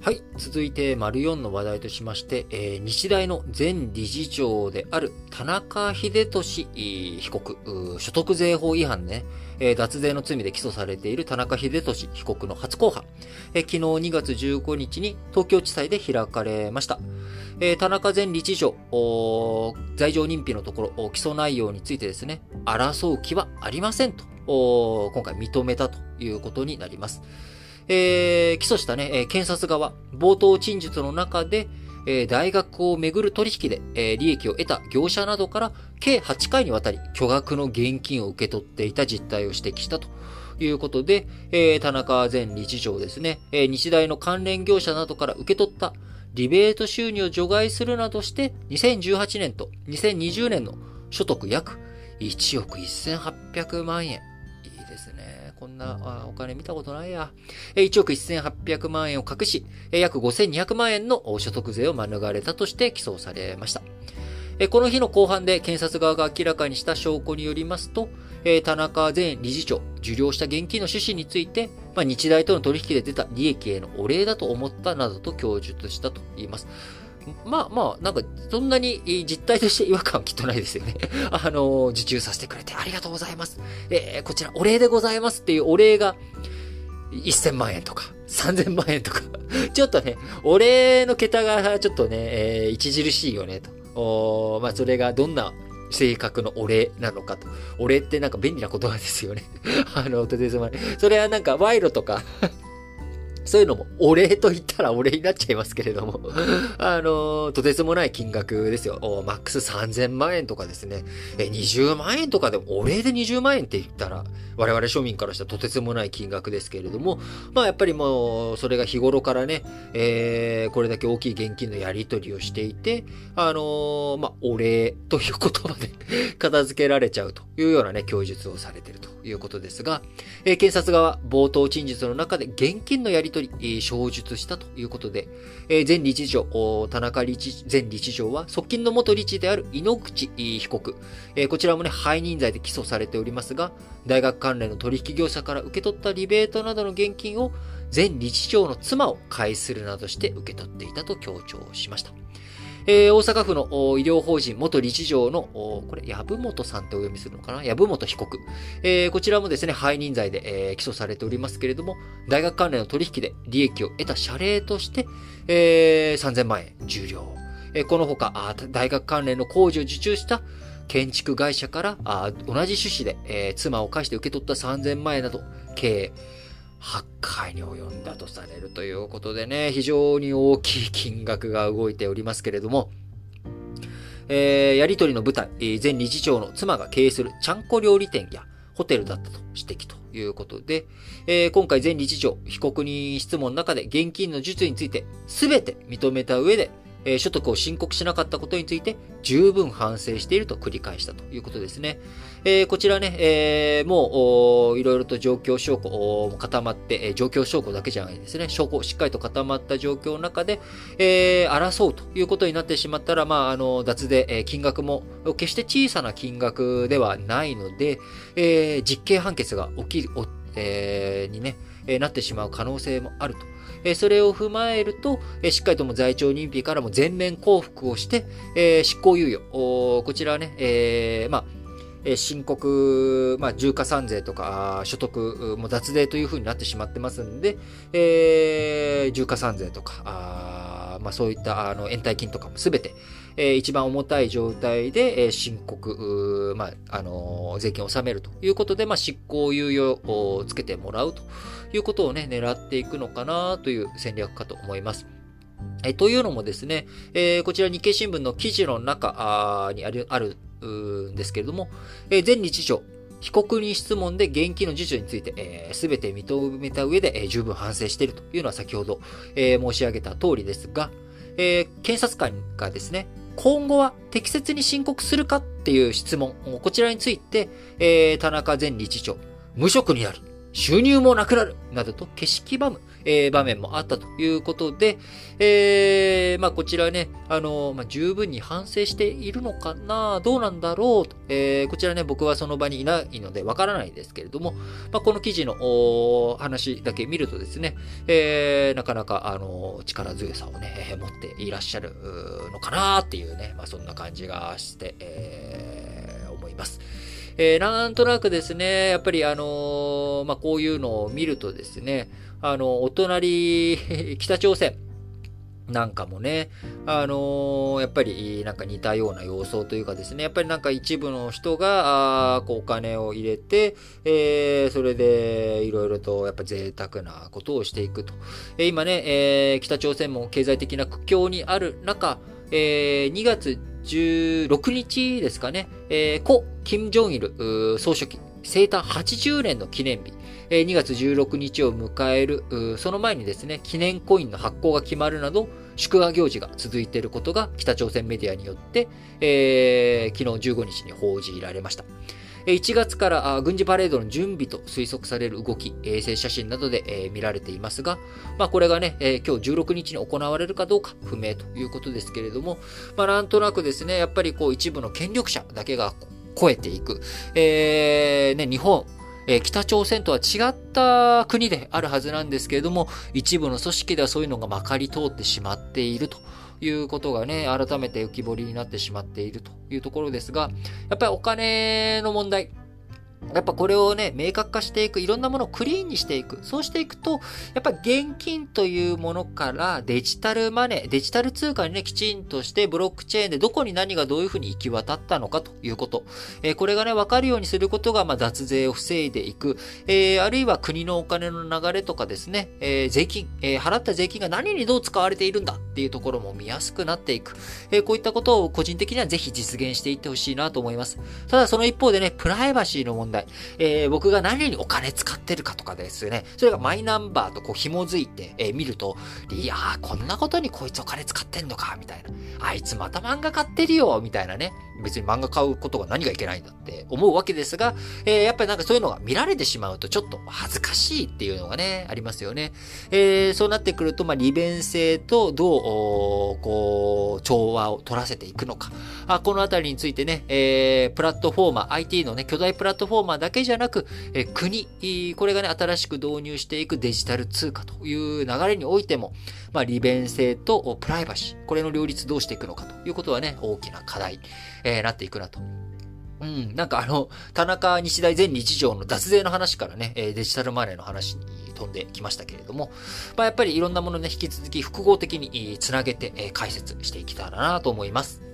はい。続いて、丸4の話題としまして、えー、日大の前理事長である田中秀俊被告、所得税法違反ね、えー、脱税の罪で起訴されている田中秀俊被告の初公判、えー、昨日2月15日に東京地裁で開かれました。えー、田中前理事長、罪状認否のところ、起訴内容についてですね、争う気はありませんと、今回認めたということになります。えー、起訴したね、検察側、冒頭陳述の中で、え大学をめぐる取引で、え利益を得た業者などから計8回にわたり巨額の現金を受け取っていた実態を指摘したということで、え田中前理事長ですね、え日大の関連業者などから受け取ったリベート収入を除外するなどして、2018年と2020年の所得約1億1800万円。こんなお金見たことないや。1億1800万円を隠し、約5200万円の所得税を免れたとして起訴されました。この日の後半で検察側が明らかにした証拠によりますと、田中前理事長、受領した現金の趣旨について、まあ、日大との取引で出た利益へのお礼だと思ったなどと供述したと言います。まあまあ、なんか、そんなに実態として違和感はきっとないですよね。あの、受注させてくれてありがとうございます。えー、こちら、お礼でございますっていうお礼が、1000万円とか、3000万円とか ちょっとね、お礼の桁がちょっとね、えー、著しいよね、と。おまあ、それがどんな性格のお礼なのかと。お礼ってなんか便利な言葉ですよね。あの、とてつもない。それはなんか賄賂とかそういうのもお礼と言ったらお礼になっちゃいますけれども あの、とてつもない金額ですよ。マックス3000万円とかですね。え、20万円とかでも、お礼で20万円って言ったら、我々庶民からしたらとてつもない金額ですけれども、まあやっぱりもう、それが日頃からね、えー、これだけ大きい現金のやり取りをしていて、あのー、まあ、お礼という言葉で 片付けられちゃうというようなね、供述をされているということですが、えー、検察側、冒頭陳述の中で現金のやり取り取り、証述したということでえ、前理事長、田中理事前理事長は、側近の元理事である井ノ口被告え、こちらもね、背任罪で起訴されておりますが、大学関連の取引業者から受け取ったリベートなどの現金を前理事長の妻を介するなどして受け取っていたと強調しました。えー、大阪府の医療法人元理事長の、これ、籔本さんってお読みするのかな？籔本被告。えー、こちらもですね、背任罪で、えー、起訴されておりますけれども、大学関連の取引で利益を得た謝礼として、えー、3000万円、重量。えー、このほか、大学関連の工事を受注した建築会社から同じ趣旨で、えー、妻を介して受け取った3000万円など、計8回に及んだとされるということでね、非常に大きい金額が動いておりますけれども、えー、やりとりの舞台、前理事長の妻が経営するちゃんこ料理店やホテルだったと指摘ということで、えー、今回前理事長、被告人質問の中で現金の術について全て認めた上で、えー、所得を申告しなかったことについて十分反省していると繰り返したということですね。えー、こちらね、えー、もう、いろいろと状況証拠も固まって、え、状況証拠だけじゃないですね。証拠しっかりと固まった状況の中で、え、争うということになってしまったら、まあ、あの、脱税、え、金額も決して小さな金額ではないので、え、実刑判決が起きる、えー、にね、えなってしまう可能性もあると。えそれを踏まえると、えしっかりとも罪徴認否からも全面降伏をして、え執行猶予、こちらはね、え、まあ、え申告、まあ、重加算税とか、所得、も脱税というふうになってしまってますんで、えー、重加算税とか、あまあ、そういったあの延滞金とかもすべて、えー、一番重たい状態で、えー、申告、まあ、あのー、税金を納めるということで、まあ、執行猶予をつけてもらうということをね、狙っていくのかなという戦略かと思います。えというのもですね、え、こちら日経新聞の記事の中にある、あるんですけれども、え、前日長、被告人質問で現金の授受について、す、え、べ、て認めた上で、えー、十分反省しているというのは先ほど、えー、申し上げた通りですが、えー、検察官がですね、今後は適切に申告するかっていう質問、こちらについて、えー、田中前理事長、無職になる。収入もなくなるなどと景色ばむ、えー、場面もあったということで、えー、まあこちらね、あのー、まあ十分に反省しているのかなどうなんだろうと、えー、こちらね、僕はその場にいないのでわからないですけれども、まあこの記事の話だけ見るとですね、えー、なかなか、あのー、力強さをね、持っていらっしゃるのかなっていうね、まあそんな感じがして、えー、思います。えー、なんとなくですね、やっぱりあの、まあ、こういうのを見るとですね、あの、お隣、北朝鮮、なんかもね、あのー、やっぱりなんか似たような様相というかですね、やっぱりなんか一部の人が、あこうお金を入れて、えー、それでいろいろとやっぱ贅沢なことをしていくと。えー、今ね、え、北朝鮮も経済的な苦境にある中、えー、2月16日ですかね、えー、故、金正日総書記。生誕80年の記念日、えー、2月16日を迎える、その前にですね、記念コインの発行が決まるなど、祝賀行事が続いていることが北朝鮮メディアによって、えー、昨日15日に報じられました。1月から軍事パレードの準備と推測される動き、衛星写真などで見られていますが、まあ、これがね、今日16日に行われるかどうか不明ということですけれども、まあ、なんとなくですね、やっぱりこう一部の権力者だけが超えていく、えー、ね、日本、え北朝鮮とは違った国であるはずなんですけれども、一部の組織ではそういうのがまかり通ってしまっていると。いうことがね、改めて浮き彫りになってしまっているというところですが、やっぱりお金の問題、やっぱこれをね、明確化していく、いろんなものをクリーンにしていく。そうしていくと、やっぱ現金というものからデジタルマネー、デジタル通貨にね、きちんとしてブロックチェーンでどこに何がどういうふうに行き渡ったのかということ。えー、これがね、わかるようにすることが、まあ、脱税を防いでいく。えー、あるいは国のお金の流れとかですね、えー、税金、え払った税金が何にどう使われているんだっていうところも見やすくなっていく。えこういったことを個人的にはぜひ実現していってほしいなと思います。ただその一方でね、プライバシーの問題、題。えー、僕が何にお金使ってるかとかですね、それがマイナンバーとこう紐づいて、えー、見ると、いやー、こんなことにこいつお金使ってんのか、みたいな。あいつまた漫画買ってるよ、みたいなね。別に漫画買うことが何がいけないんだって思うわけですが、えー、やっぱりなんかそういうのが見られてしまうとちょっと恥ずかしいっていうのがね、ありますよね。えー、そうなってくると、まあ、利便性とどう、こう、調和を取らせていくのか。あこのあたりについてね、えー、プラットフォーマー、IT のね、巨大プラットフォーマーーマーだけじゃなく、えー、国、これがね、新しく導入していくデジタル通貨という流れにおいても、まあ、利便性とプライバシー、これの両立どうしていくのかということはね、大きな課題、えー、なっていくなと。うん、なんかあの、田中日大前理事長の脱税の話からね、デジタルマネーの話に飛んできましたけれども、まあ、やっぱりいろんなものね、引き続き複合的につなげて解説していきたらなと思います。